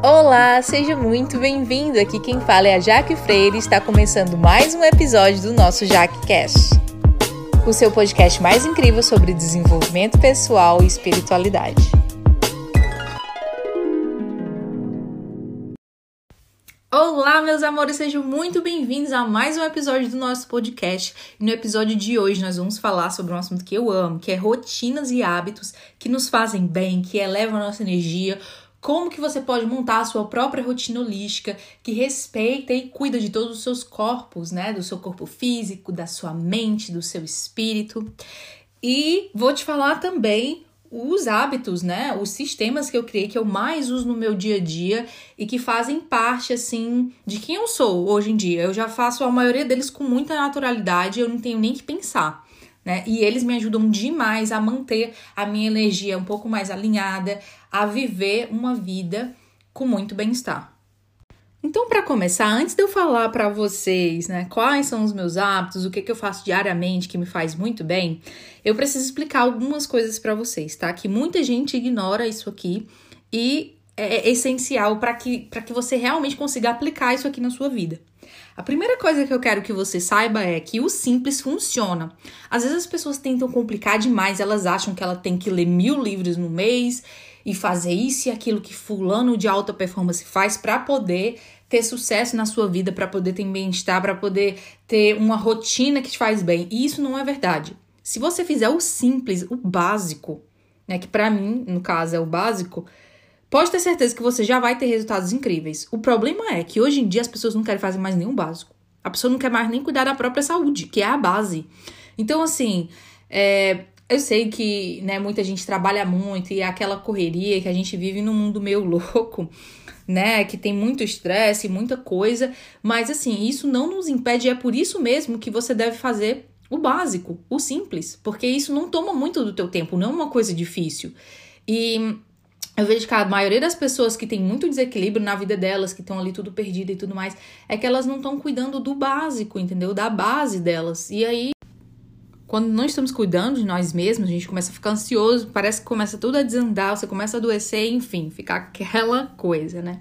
Olá, seja muito bem-vindo. Aqui quem fala é a Jaque Freire e está começando mais um episódio do nosso JaqueCast, o seu podcast mais incrível sobre desenvolvimento pessoal e espiritualidade. Olá, meus amores, sejam muito bem-vindos a mais um episódio do nosso podcast. E no episódio de hoje nós vamos falar sobre um assunto que eu amo, que é rotinas e hábitos que nos fazem bem, que elevam a nossa energia, como que você pode montar a sua própria rotina holística que respeita e cuida de todos os seus corpos, né? Do seu corpo físico, da sua mente, do seu espírito. E vou te falar também os hábitos, né? Os sistemas que eu criei, que eu mais uso no meu dia a dia e que fazem parte, assim, de quem eu sou hoje em dia. Eu já faço a maioria deles com muita naturalidade, eu não tenho nem que pensar. Né? E eles me ajudam demais a manter a minha energia um pouco mais alinhada, a viver uma vida com muito bem-estar. Então, para começar, antes de eu falar para vocês, né, quais são os meus hábitos, o que, que eu faço diariamente que me faz muito bem, eu preciso explicar algumas coisas para vocês, tá? Que muita gente ignora isso aqui e é essencial para que, que você realmente consiga aplicar isso aqui na sua vida. A primeira coisa que eu quero que você saiba é que o simples funciona. Às vezes as pessoas tentam complicar demais, elas acham que ela tem que ler mil livros no mês e fazer isso e aquilo que fulano de alta performance faz para poder ter sucesso na sua vida, para poder ter bem-estar, para poder ter uma rotina que te faz bem. E isso não é verdade. Se você fizer o simples, o básico, né, que para mim, no caso, é o básico, pode ter certeza que você já vai ter resultados incríveis. O problema é que hoje em dia as pessoas não querem fazer mais nenhum básico. A pessoa não quer mais nem cuidar da própria saúde, que é a base. Então, assim, é, eu sei que, né, muita gente trabalha muito e é aquela correria que a gente vive num mundo meio louco, né, que tem muito estresse, muita coisa, mas assim, isso não nos impede, é por isso mesmo que você deve fazer o básico, o simples, porque isso não toma muito do teu tempo, não é uma coisa difícil. E eu vejo que a maioria das pessoas que tem muito desequilíbrio na vida delas, que estão ali tudo perdido e tudo mais, é que elas não estão cuidando do básico, entendeu? Da base delas. E aí quando não estamos cuidando de nós mesmos, a gente começa a ficar ansioso, parece que começa tudo a desandar, você começa a adoecer, enfim, ficar aquela coisa, né?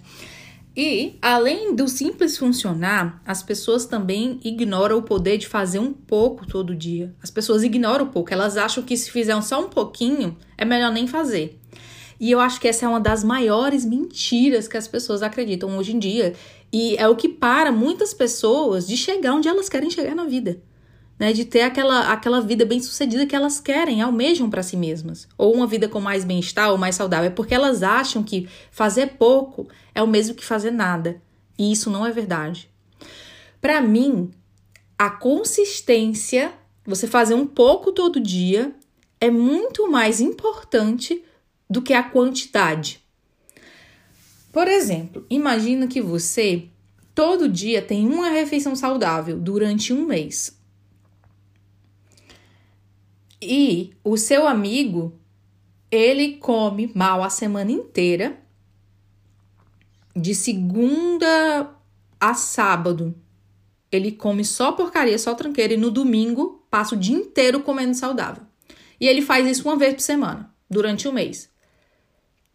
E, além do simples funcionar, as pessoas também ignoram o poder de fazer um pouco todo dia. As pessoas ignoram um pouco, elas acham que se fizer só um pouquinho, é melhor nem fazer. E eu acho que essa é uma das maiores mentiras que as pessoas acreditam hoje em dia. E é o que para muitas pessoas de chegar onde elas querem chegar na vida né, de ter aquela, aquela vida bem sucedida que elas querem, almejam para si mesmas, ou uma vida com mais bem-estar ou mais saudável, é porque elas acham que fazer pouco é o mesmo que fazer nada, e isso não é verdade. Para mim, a consistência, você fazer um pouco todo dia, é muito mais importante do que a quantidade. Por exemplo, imagina que você todo dia tem uma refeição saudável durante um mês. E o seu amigo, ele come mal a semana inteira, de segunda a sábado. Ele come só porcaria, só tranqueira, e no domingo passa o dia inteiro comendo saudável. E ele faz isso uma vez por semana, durante um mês.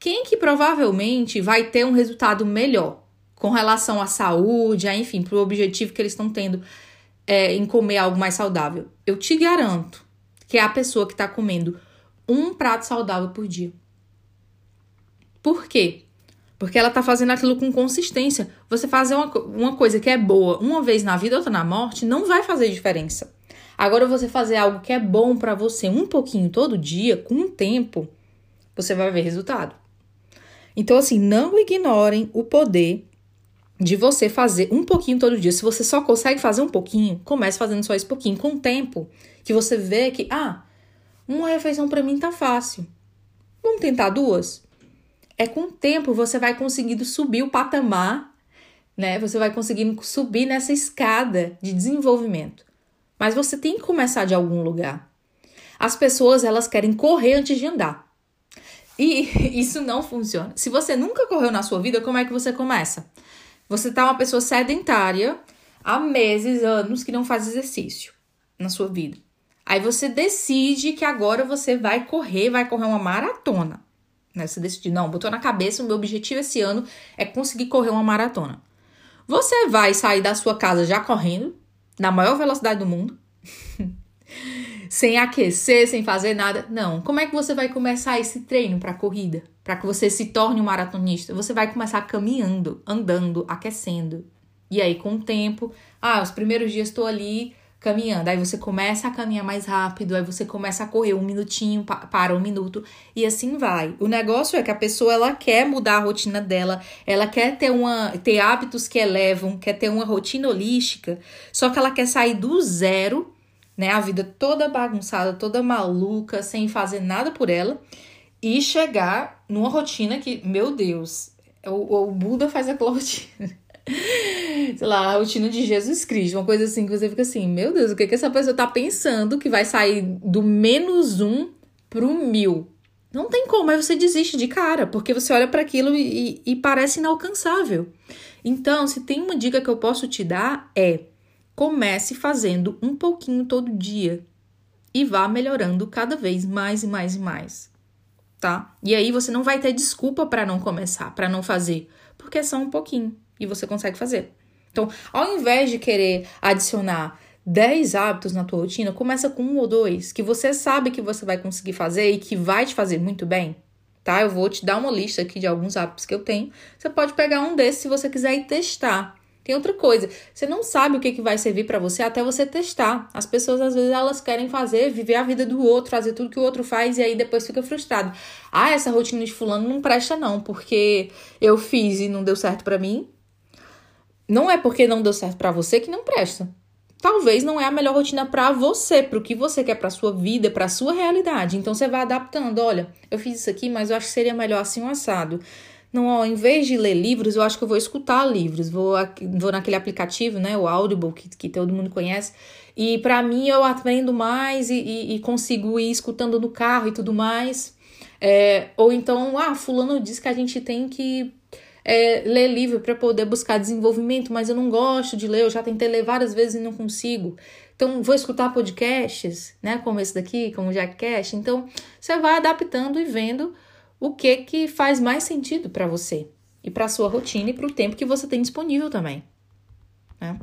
Quem que provavelmente vai ter um resultado melhor com relação à saúde, a, enfim, para o objetivo que eles estão tendo é, em comer algo mais saudável? Eu te garanto que é a pessoa que está comendo um prato saudável por dia. Por quê? Porque ela está fazendo aquilo com consistência. Você fazer uma, uma coisa que é boa uma vez na vida, outra na morte, não vai fazer diferença. Agora, você fazer algo que é bom para você um pouquinho todo dia, com o tempo, você vai ver resultado. Então, assim, não ignorem o poder de você fazer um pouquinho todo dia. Se você só consegue fazer um pouquinho, comece fazendo só esse pouquinho. Com o tempo, que você vê que, ah, uma refeição para mim tá fácil. Vamos tentar duas? É com o tempo você vai conseguindo subir o patamar, né? Você vai conseguindo subir nessa escada de desenvolvimento. Mas você tem que começar de algum lugar. As pessoas, elas querem correr antes de andar. E isso não funciona. Se você nunca correu na sua vida, como é que você começa? Você tá uma pessoa sedentária há meses, anos que não faz exercício na sua vida. Aí você decide que agora você vai correr, vai correr uma maratona. Né? Você decidiu, não, botou na cabeça, o meu objetivo esse ano é conseguir correr uma maratona. Você vai sair da sua casa já correndo, na maior velocidade do mundo, sem aquecer, sem fazer nada. Não. Como é que você vai começar esse treino para corrida? Para que você se torne um maratonista? Você vai começar caminhando, andando, aquecendo. E aí, com o tempo, ah, os primeiros dias estou ali caminhando. Aí você começa a caminhar mais rápido, aí você começa a correr um minutinho, para um minuto, e assim vai. O negócio é que a pessoa ela quer mudar a rotina dela, ela quer ter, uma, ter hábitos que elevam, quer ter uma rotina holística, só que ela quer sair do zero, né? A vida toda bagunçada, toda maluca, sem fazer nada por ela, e chegar numa rotina que, meu Deus, o, o Buda faz aquela rotina sei lá, a rotina de Jesus Cristo, uma coisa assim que você fica assim, meu Deus, o que, que essa pessoa tá pensando que vai sair do menos um pro mil? Não tem como, aí você desiste de cara, porque você olha para aquilo e, e, e parece inalcançável. Então, se tem uma dica que eu posso te dar é comece fazendo um pouquinho todo dia e vá melhorando cada vez mais e mais e mais, tá? E aí você não vai ter desculpa para não começar, para não fazer, porque é só um pouquinho e você consegue fazer. Então, ao invés de querer adicionar 10 hábitos na tua rotina, começa com um ou dois que você sabe que você vai conseguir fazer e que vai te fazer muito bem. Tá? Eu vou te dar uma lista aqui de alguns hábitos que eu tenho. Você pode pegar um desses se você quiser e testar. Tem outra coisa, você não sabe o que, que vai servir para você até você testar. As pessoas às vezes elas querem fazer, viver a vida do outro, fazer tudo que o outro faz e aí depois fica frustrado. Ah, essa rotina de fulano não presta não, porque eu fiz e não deu certo para mim. Não é porque não deu certo para você que não presta. Talvez não é a melhor rotina para você, para o que você quer para sua vida, para sua realidade. Então você vai adaptando. Olha, eu fiz isso aqui, mas eu acho que seria melhor assim um assado. Não, ó, em vez de ler livros, eu acho que eu vou escutar livros. Vou, vou naquele aplicativo, né, o Audible, que, que todo mundo conhece. E para mim eu aprendo mais e, e, e, consigo ir escutando no carro e tudo mais. É, ou então, ah, fulano diz que a gente tem que é, ler livro para poder buscar desenvolvimento, mas eu não gosto de ler, eu já tentei ler várias vezes e não consigo. Então, vou escutar podcasts, né, como esse daqui, como o Jackcast. Então, você vai adaptando e vendo o que que faz mais sentido para você e para sua rotina e para o tempo que você tem disponível também. Né?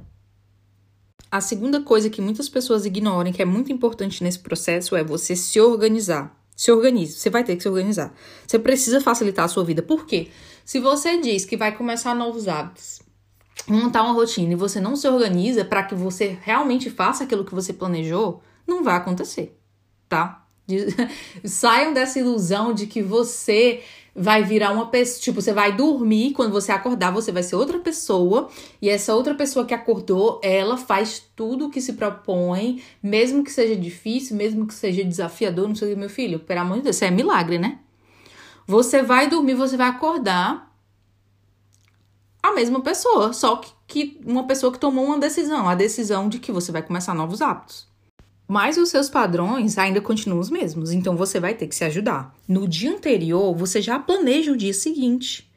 A segunda coisa que muitas pessoas ignoram, que é muito importante nesse processo, é você se organizar. Se organize, você vai ter que se organizar. Você precisa facilitar a sua vida. Por quê? Se você diz que vai começar novos hábitos, montar uma rotina e você não se organiza para que você realmente faça aquilo que você planejou, não vai acontecer, tá? Saiam dessa ilusão de que você vai virar uma pessoa, tipo, você vai dormir, quando você acordar, você vai ser outra pessoa, e essa outra pessoa que acordou, ela faz tudo o que se propõe, mesmo que seja difícil, mesmo que seja desafiador, não sei meu filho, pelo amor de Deus, isso é milagre, né? Você vai dormir, você vai acordar a mesma pessoa, só que, que uma pessoa que tomou uma decisão, a decisão de que você vai começar novos hábitos. Mas os seus padrões ainda continuam os mesmos, então você vai ter que se ajudar. No dia anterior, você já planeja o dia seguinte.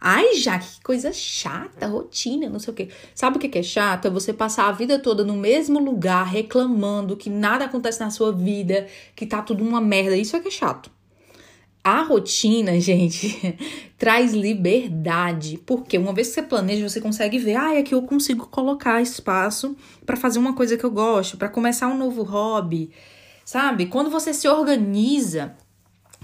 Ai, já que coisa chata, rotina, não sei o quê. Sabe o que é chato? É você passar a vida toda no mesmo lugar, reclamando que nada acontece na sua vida, que tá tudo uma merda. Isso é que é chato. A rotina, gente, traz liberdade, porque uma vez que você planeja, você consegue ver, ah, aqui eu consigo colocar espaço para fazer uma coisa que eu gosto, para começar um novo hobby, sabe? Quando você se organiza,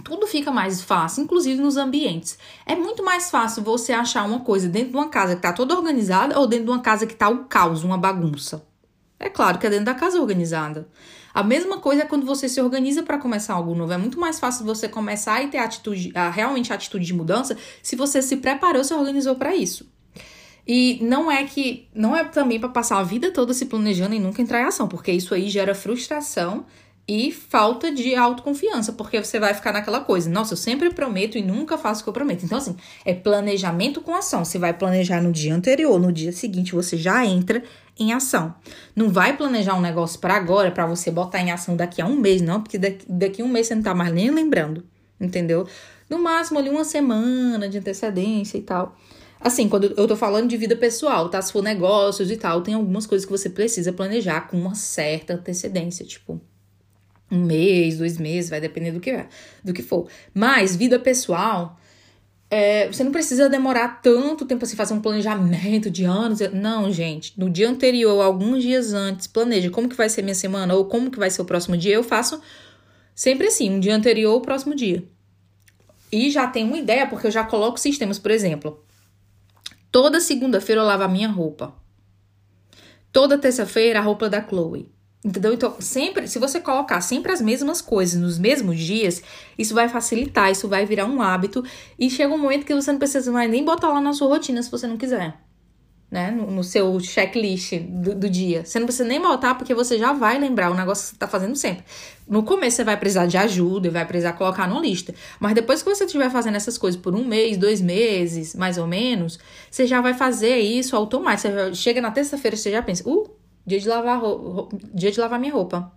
tudo fica mais fácil, inclusive nos ambientes. É muito mais fácil você achar uma coisa dentro de uma casa que tá toda organizada ou dentro de uma casa que tá o caos, uma bagunça. É claro que é dentro da casa organizada. A mesma coisa é quando você se organiza para começar algo novo. É muito mais fácil você começar e ter atitude, realmente atitude de mudança se você se preparou, se organizou para isso. E não é que não é também para passar a vida toda se planejando e nunca entrar em ação, porque isso aí gera frustração e falta de autoconfiança, porque você vai ficar naquela coisa, nossa, eu sempre prometo e nunca faço o que eu prometo. Então, assim, é planejamento com ação. Você vai planejar no dia anterior, no dia seguinte você já entra em ação. Não vai planejar um negócio para agora, para você botar em ação daqui a um mês, não, porque daqui, daqui a um mês você não tá mais nem lembrando, entendeu? No máximo ali uma semana de antecedência e tal. Assim, quando eu tô falando de vida pessoal, tá? Se for negócios e tal, tem algumas coisas que você precisa planejar com uma certa antecedência, tipo um mês, dois meses, vai depender do que, do que for. Mas vida pessoal, é, você não precisa demorar tanto tempo assim, fazer um planejamento de anos. Não, gente. No dia anterior, alguns dias antes, planeja como que vai ser minha semana ou como que vai ser o próximo dia. Eu faço sempre assim, um dia anterior, o próximo dia. E já tenho uma ideia, porque eu já coloco sistemas, por exemplo. Toda segunda-feira eu lavo a minha roupa. Toda terça-feira a roupa da Chloe. Entendeu? Então, sempre, se você colocar sempre as mesmas coisas nos mesmos dias, isso vai facilitar, isso vai virar um hábito e chega um momento que você não precisa mais nem botar lá na sua rotina se você não quiser. Né? No, no seu checklist do, do, dia. Você não precisa nem botar porque você já vai lembrar o negócio que você está fazendo sempre. No começo você vai precisar de ajuda, vai precisar colocar numa lista. Mas depois que você estiver fazendo essas coisas por um mês, dois meses, mais ou menos, você já vai fazer isso automático. Você chega na terça-feira, você já pensa, uh, dia de lavar, roupa, dia de lavar minha roupa.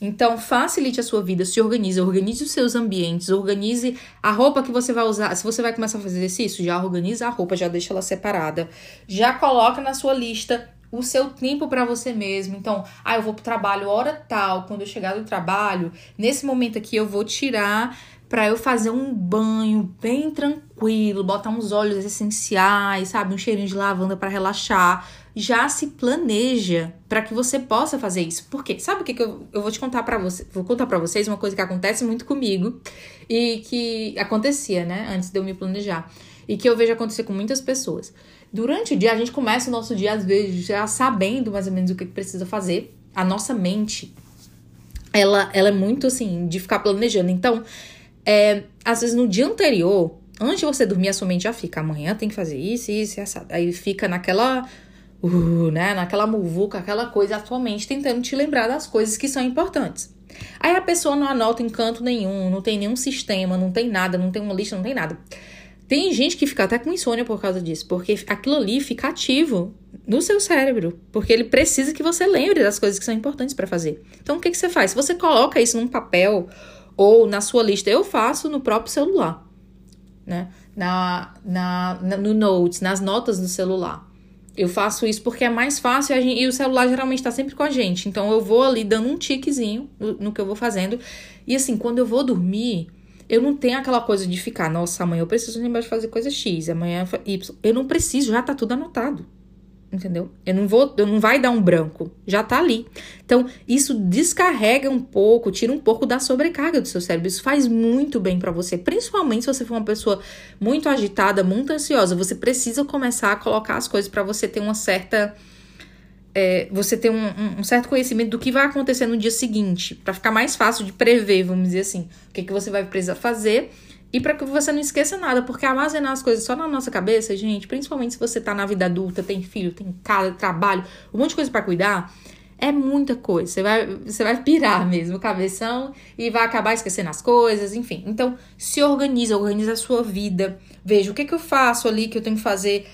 Então, facilite a sua vida, se organize, organize os seus ambientes, organize a roupa que você vai usar. Se você vai começar a fazer exercício, já organiza a roupa, já deixa ela separada. Já coloca na sua lista o seu tempo para você mesmo. Então, ah, eu vou pro trabalho hora tal, quando eu chegar do trabalho, nesse momento aqui eu vou tirar para eu fazer um banho bem tranquilo, botar uns óleos essenciais, sabe, um cheirinho de lavanda para relaxar já se planeja para que você possa fazer isso. Porque sabe o que, que eu, eu vou te contar para você? Vou contar para vocês uma coisa que acontece muito comigo e que acontecia, né, antes de eu me planejar e que eu vejo acontecer com muitas pessoas. Durante o dia a gente começa o nosso dia às vezes já sabendo mais ou menos o que precisa fazer. A nossa mente ela, ela é muito assim de ficar planejando. Então, é, às vezes no dia anterior, antes de você dormir, a sua mente já fica, amanhã tem que fazer isso, isso e assado. Aí fica naquela uh, né, naquela muvuca, aquela coisa atualmente tentando te lembrar das coisas que são importantes. Aí a pessoa não anota em canto nenhum, não tem nenhum sistema, não tem nada, não tem uma lista, não tem nada. Tem gente que fica até com insônia por causa disso, porque aquilo ali fica ativo no seu cérebro, porque ele precisa que você lembre das coisas que são importantes para fazer. Então o que, que você faz? Você coloca isso num papel ou na sua lista. Eu faço no próprio celular, né? Na, na, na no Notes, nas notas do celular. Eu faço isso porque é mais fácil gente, e o celular geralmente está sempre com a gente. Então eu vou ali dando um tiquezinho no, no, que eu vou fazendo. E assim, quando eu vou dormir, eu não tenho aquela coisa de ficar, nossa, amanhã eu preciso lembrar de fazer coisa X, amanhã Y. Eu não preciso, já tá tudo anotado entendeu? Eu não vou, eu não vai dar um branco, já tá ali. Então, isso descarrega um pouco, tira um pouco da sobrecarga do seu cérebro. Isso faz muito bem para você, principalmente se você for uma pessoa muito agitada, muito ansiosa. Você precisa começar a colocar as coisas para você ter uma certa é, você ter um, um, certo conhecimento do que vai acontecer no dia seguinte, para ficar mais fácil de prever, vamos dizer assim, o que, que você vai precisar fazer e para que você não esqueça nada, porque armazenar as coisas só na nossa cabeça, gente, principalmente se você tá na vida adulta, tem filho, tem casa, trabalho, um monte de coisa para cuidar, é muita coisa. Você vai, você vai pirar mesmo o cabeção e vai acabar esquecendo as coisas, enfim. Então, se organiza, organiza a sua vida. Veja o que, que eu faço ali que eu tenho que fazer.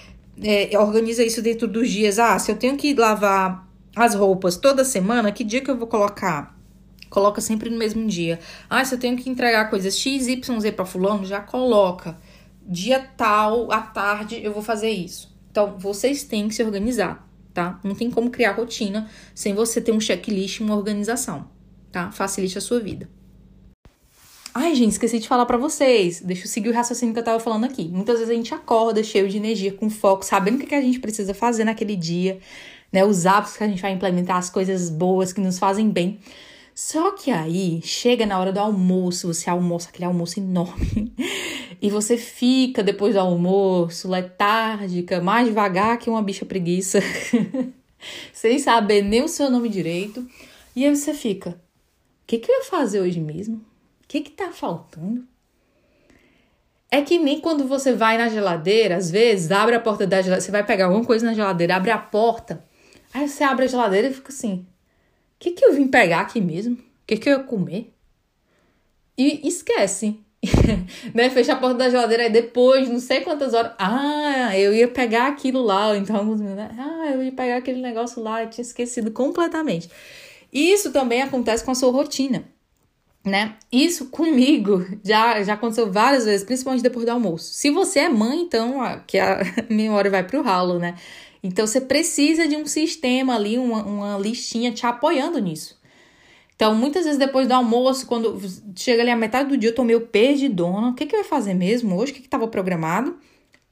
É, organiza isso dentro dos dias. Ah, se eu tenho que lavar as roupas toda semana, que dia que eu vou colocar? Coloca sempre no mesmo dia. Ah, se eu tenho que entregar coisas X, Y, Z para fulano, já coloca. Dia tal, à tarde, eu vou fazer isso. Então, vocês têm que se organizar, tá? Não tem como criar rotina sem você ter um checklist, uma organização, tá? Facilite a sua vida. Ai, gente, esqueci de falar para vocês. Deixa eu seguir o raciocínio que eu tava falando aqui. Muitas vezes a gente acorda cheio de energia, com foco, sabendo o que a gente precisa fazer naquele dia, né? Os hábitos que a gente vai implementar, as coisas boas que nos fazem bem. Só que aí chega na hora do almoço, você almoça aquele almoço enorme e você fica depois do almoço letárgica, mais devagar que uma bicha preguiça, sem saber nem o seu nome direito. E aí você fica: o que, que eu ia fazer hoje mesmo? O que, que tá faltando? É que nem quando você vai na geladeira, às vezes, abre a porta da geladeira, você vai pegar alguma coisa na geladeira, abre a porta, aí você abre a geladeira e fica assim: que, que eu vim pegar aqui mesmo? O que, que eu ia comer? E esquece. né? Fecha a porta da geladeira e depois, não sei quantas horas. Ah, eu ia pegar aquilo lá. Então. Né? Ah, eu ia pegar aquele negócio lá. Eu tinha esquecido completamente. Isso também acontece com a sua rotina. Né? Isso comigo já, já aconteceu várias vezes, principalmente depois do almoço. Se você é mãe, então que a memória vai pro ralo, né? Então você precisa de um sistema ali, uma, uma listinha te apoiando nisso. Então, muitas vezes depois do almoço, quando chega ali a metade do dia, eu tô meio perdidona. O que, que eu ia fazer mesmo hoje? O que estava programado?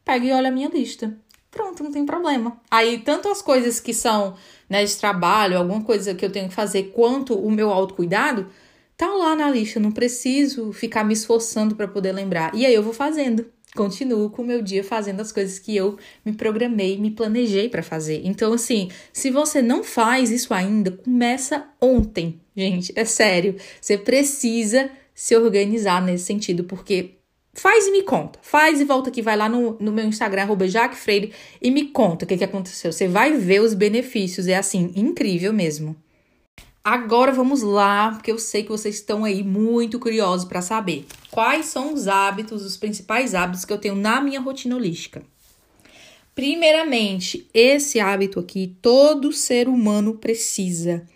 Pego e olho a minha lista. Pronto, não tem problema. Aí, tanto as coisas que são né, de trabalho, alguma coisa que eu tenho que fazer, quanto o meu autocuidado, tá lá na lista. Eu não preciso ficar me esforçando para poder lembrar. E aí eu vou fazendo continuo com o meu dia fazendo as coisas que eu me programei, me planejei para fazer. Então, assim, se você não faz isso ainda, começa ontem, gente. É sério. Você precisa se organizar nesse sentido, porque faz e me conta. Faz e volta aqui, vai lá no, no meu Instagram, Freire, e me conta o que, que aconteceu. Você vai ver os benefícios. É assim, incrível mesmo. Agora vamos lá, porque eu sei que vocês estão aí muito curiosos para saber quais são os hábitos, os principais hábitos que eu tenho na minha rotina holística. Primeiramente, esse hábito aqui todo ser humano precisa.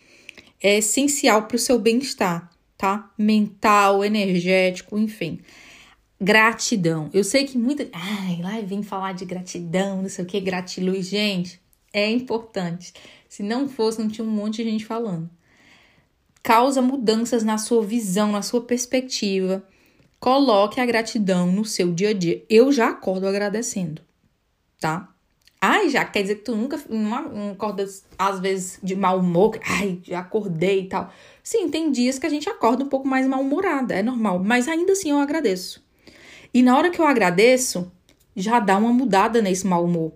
É essencial para o seu bem-estar, tá? Mental, energético, enfim. Gratidão. Eu sei que muita. Ai, lá vem falar de gratidão, não sei o que, gratiluz. Gente, é importante. Se não fosse, não tinha um monte de gente falando causa mudanças na sua visão, na sua perspectiva. Coloque a gratidão no seu dia a dia. Eu já acordo agradecendo, tá? Ai, já quer dizer que tu nunca não acorda, às vezes, de mau humor. Ai, já acordei e tal. Sim, tem dias que a gente acorda um pouco mais mal-humorada, é normal. Mas ainda assim eu agradeço. E na hora que eu agradeço, já dá uma mudada nesse mau humor.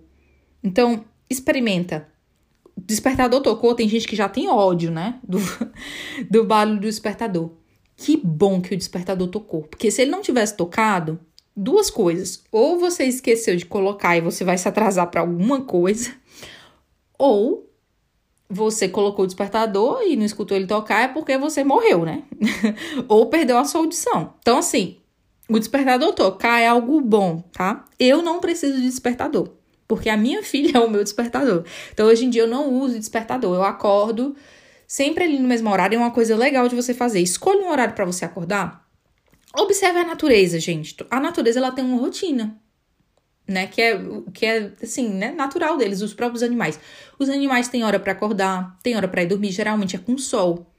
Então, experimenta despertador tocou, tem gente que já tem ódio, né? Do, do barulho do despertador. Que bom que o despertador tocou. Porque se ele não tivesse tocado, duas coisas. Ou você esqueceu de colocar e você vai se atrasar para alguma coisa, ou você colocou o despertador e não escutou ele tocar é porque você morreu, né? ou perdeu a sua audição. Então, assim, o despertador tocar é algo bom, tá? Eu não preciso de despertador porque a minha filha é o meu despertador. Então hoje em dia eu não uso despertador, eu acordo sempre ali no mesmo horário, é uma coisa legal de você fazer. Escolha um horário para você acordar. Observe a natureza, gente. A natureza ela tem uma rotina, né, que é que é assim, né, natural deles, os próprios animais. Os animais têm hora para acordar, tem hora para ir dormir, geralmente é com sol,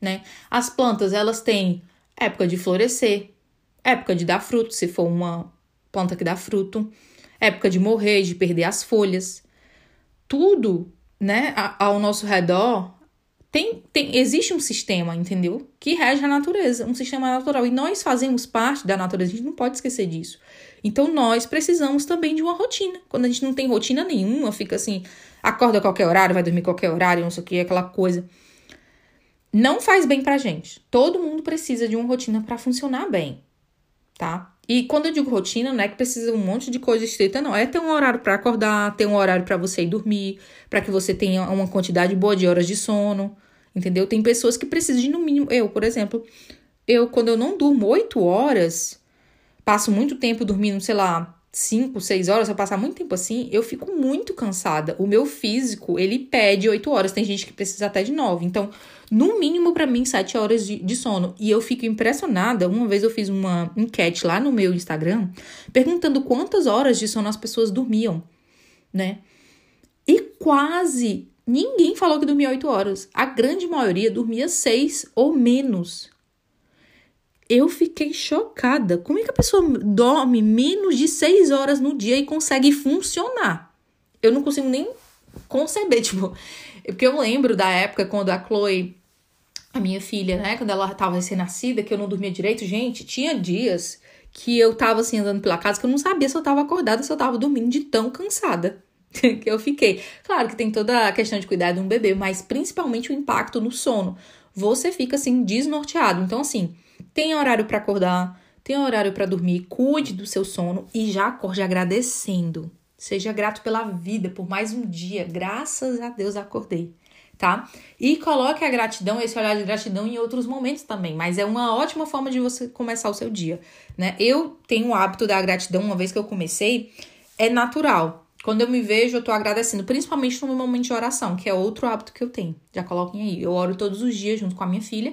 né? As plantas, elas têm época de florescer, época de dar fruto, se for uma planta que dá fruto época de morrer, de perder as folhas. Tudo, né, ao nosso redor tem, tem, existe um sistema, entendeu? Que rege a natureza, um sistema natural. E nós fazemos parte da natureza, a gente não pode esquecer disso. Então nós precisamos também de uma rotina. Quando a gente não tem rotina nenhuma, fica assim, acorda a qualquer horário, vai dormir a qualquer horário, não sei o que, aquela coisa. Não faz bem pra gente. Todo mundo precisa de uma rotina para funcionar bem, tá? E quando eu digo rotina, não é que precisa um monte de coisa estreita, não. É ter um horário para acordar, ter um horário para você ir dormir, para que você tenha uma quantidade boa de horas de sono, entendeu? Tem pessoas que precisam de no mínimo. Eu, por exemplo, eu quando eu não durmo oito horas, passo muito tempo dormindo, sei lá, cinco, seis horas, se eu passar muito tempo assim, eu fico muito cansada. O meu físico, ele pede oito horas. Tem gente que precisa até de nove. Então, no mínimo para mim, sete horas de, de, sono. E eu fico impressionada. Uma vez eu fiz uma enquete lá no meu Instagram perguntando quantas horas de sono as pessoas dormiam, né? E quase ninguém falou que dormia oito horas. A grande maioria dormia seis ou menos. Eu fiquei chocada. Como é que a pessoa dorme menos de seis horas no dia e consegue funcionar? Eu não consigo nem conceber, tipo. Porque eu lembro da época quando a Chloe a minha filha, né, quando ela tava recém-nascida, que eu não dormia direito, gente, tinha dias que eu tava assim andando pela casa que eu não sabia se eu tava acordada, se eu tava dormindo de tão cansada que eu fiquei. Claro que tem toda a questão de cuidar de um bebê, mas principalmente o impacto no sono. Você fica assim desnorteado. Então assim, tem horário para acordar, tem horário para dormir, cuide do seu sono e já acorde agradecendo. Seja grato pela vida, por mais um dia. Graças a Deus acordei tá? E coloque a gratidão, esse olhar de gratidão em outros momentos também, mas é uma ótima forma de você começar o seu dia, né? Eu tenho o hábito da gratidão, uma vez que eu comecei, é natural. Quando eu me vejo, eu tô agradecendo, principalmente no meu momento de oração, que é outro hábito que eu tenho. Já coloquem aí. Eu oro todos os dias junto com a minha filha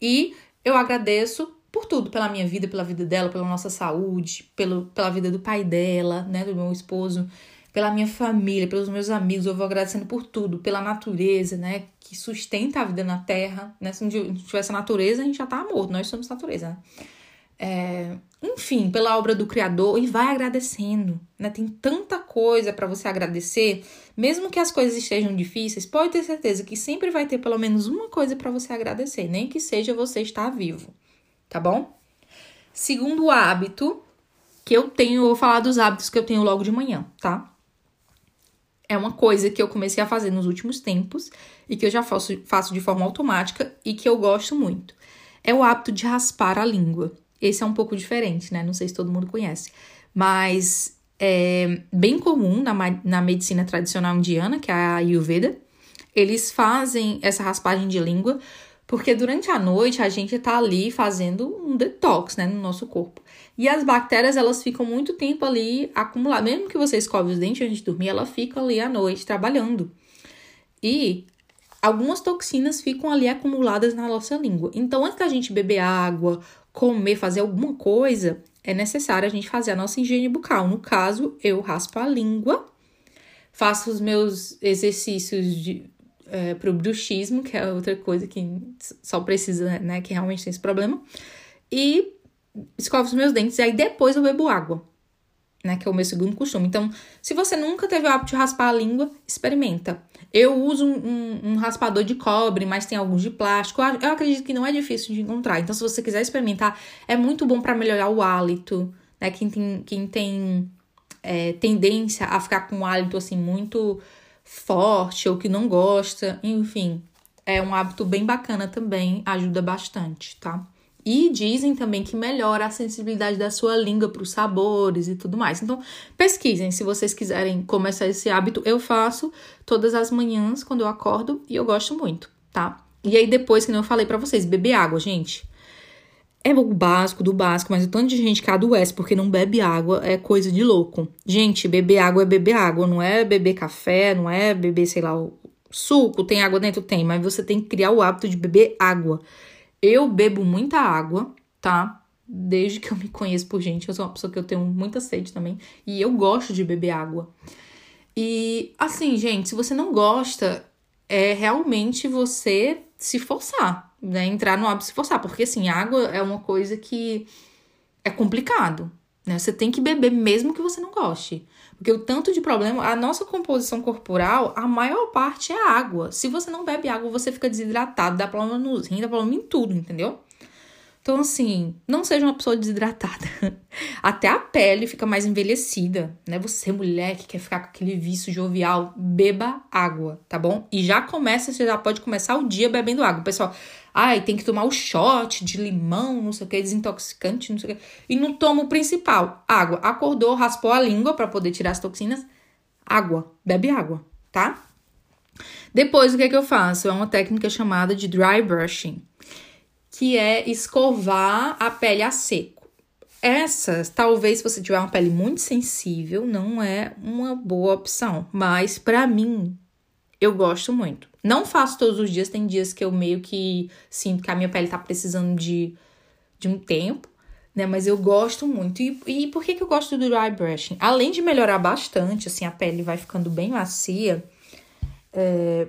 e eu agradeço por tudo, pela minha vida, pela vida dela, pela nossa saúde, pelo, pela vida do pai dela, né, do meu esposo, pela minha família, pelos meus amigos, eu vou agradecendo por tudo, pela natureza, né? Que sustenta a vida na Terra, né? Se não tivesse a natureza, a gente já tá morto, nós somos natureza, né? É, enfim, pela obra do Criador e vai agradecendo, né? Tem tanta coisa para você agradecer, mesmo que as coisas estejam difíceis, pode ter certeza que sempre vai ter pelo menos uma coisa para você agradecer, nem que seja você estar vivo, tá bom? Segundo hábito que eu tenho, eu vou falar dos hábitos que eu tenho logo de manhã, tá? É uma coisa que eu comecei a fazer nos últimos tempos e que eu já faço, faço de forma automática e que eu gosto muito. É o hábito de raspar a língua. Esse é um pouco diferente, né? Não sei se todo mundo conhece. Mas é bem comum na, na medicina tradicional indiana, que é a Ayurveda. Eles fazem essa raspagem de língua porque durante a noite a gente tá ali fazendo um detox, né, no nosso corpo. E as bactérias, elas ficam muito tempo ali acumuladas. Mesmo que você escove os dentes antes de dormir, ela fica ali à noite trabalhando. E algumas toxinas ficam ali acumuladas na nossa língua. Então, antes da gente beber água comer, fazer alguma coisa, é necessário a gente fazer a nossa higiene bucal. No caso, eu raspo a língua, faço os meus exercícios de, é, pro bruxismo, que é outra coisa que só precisa, né, que realmente tem esse problema, e escovo os meus dentes, e aí depois eu bebo água né? Que é o meu segundo costume. Então, se você nunca teve o hábito de raspar a língua, experimenta. Eu uso um, um, um raspador de cobre, mas tem alguns de plástico. Eu acredito que não é difícil de encontrar. Então, se você quiser experimentar, é muito bom para melhorar o hálito, né? Quem tem, quem tem é, tendência a ficar com um hálito assim muito forte ou que não gosta, enfim, é um hábito bem bacana também, ajuda bastante, tá? E dizem também que melhora a sensibilidade da sua língua para os sabores e tudo mais. Então, pesquisem se vocês quiserem começar esse hábito. Eu faço todas as manhãs quando eu acordo e eu gosto muito, tá? E aí depois, que eu falei para vocês, beber água, gente. É o básico do básico, mas o tanto de gente que adoece porque não bebe água é coisa de louco. Gente, beber água é beber água, não é beber café, não é beber, sei lá, suco, tem água dentro? Tem, mas você tem que criar o hábito de beber água. Eu bebo muita água, tá? Desde que eu me conheço por gente, eu sou uma pessoa que eu tenho muita sede também. E eu gosto de beber água. E assim, gente, se você não gosta, é realmente você se forçar, né? Entrar no hábito se forçar. Porque assim, água é uma coisa que é complicado. Né? Você tem que beber mesmo que você não goste. Porque o tanto de problema, a nossa composição corporal, a maior parte é água. Se você não bebe água, você fica desidratado, dá problema nos rins, dá problema em tudo, entendeu? Então, assim, não seja uma pessoa desidratada. Até a pele fica mais envelhecida, né? Você, mulher que quer ficar com aquele vício jovial, beba água, tá bom? E já começa, você já pode começar o dia bebendo água. Pessoal, ai, tem que tomar o shot de limão, não sei o que, desintoxicante, não sei o que. E não toma o principal, água. Acordou, raspou a língua para poder tirar as toxinas. Água, bebe água, tá? Depois, o que é que eu faço? É uma técnica chamada de dry brushing que é escovar a pele a seco. Essa, talvez se você tiver uma pele muito sensível, não é uma boa opção, mas para mim eu gosto muito. Não faço todos os dias, tem dias que eu meio que sinto que a minha pele tá precisando de, de um tempo, né? Mas eu gosto muito. E, e por que, que eu gosto do dry brushing? Além de melhorar bastante, assim, a pele vai ficando bem macia, é,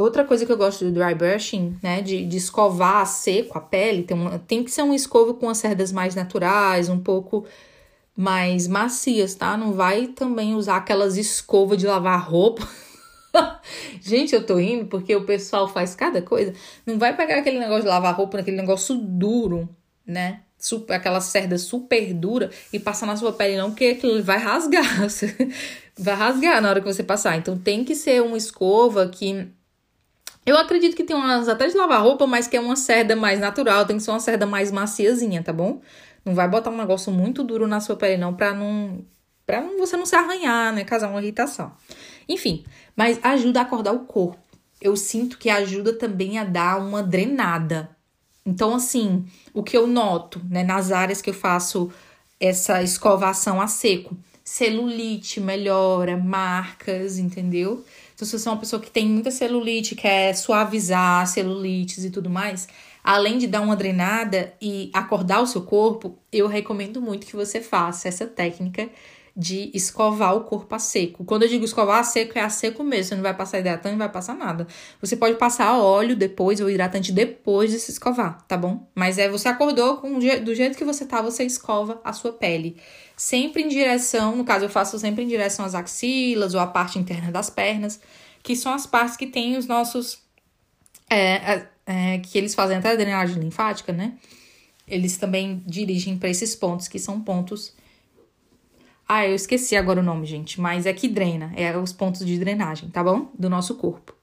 Outra coisa que eu gosto do dry brushing, né, de, de escovar a seco a pele, tem, uma, tem que ser uma escova com as cerdas mais naturais, um pouco mais macias, tá? Não vai também usar aquelas escovas de lavar roupa. Gente, eu tô indo porque o pessoal faz cada coisa. Não vai pegar aquele negócio de lavar roupa, aquele negócio duro, né? Super, aquela cerda super dura e passar na sua pele, não, porque aquilo vai rasgar. vai rasgar na hora que você passar. Então tem que ser uma escova que eu acredito que tem umas até de lavar roupa, mas que é uma cerda mais natural, tem que ser uma cerda mais maciazinha, tá bom? Não vai botar um negócio muito duro na sua pele, não, pra não. pra não, você não se arranhar, né? Causar uma irritação. Enfim, mas ajuda a acordar o corpo. Eu sinto que ajuda também a dar uma drenada. Então, assim, o que eu noto, né, nas áreas que eu faço essa escovação a seco, celulite melhora, marcas, entendeu? Então, se você é uma pessoa que tem muita celulite, quer suavizar celulites e tudo mais, além de dar uma drenada e acordar o seu corpo, eu recomendo muito que você faça essa técnica de escovar o corpo a seco. Quando eu digo escovar a seco, é a seco mesmo. Você não vai passar hidratante, não vai passar nada. Você pode passar óleo depois, ou hidratante depois de se escovar, tá bom? Mas é você acordou com do jeito que você tá, você escova a sua pele. Sempre em direção, no caso eu faço sempre em direção às axilas ou à parte interna das pernas, que são as partes que tem os nossos. É, é, que eles fazem até a drenagem linfática, né? Eles também dirigem para esses pontos, que são pontos ah, eu esqueci agora o nome, gente, mas é que drena, é os pontos de drenagem, tá bom? Do nosso corpo.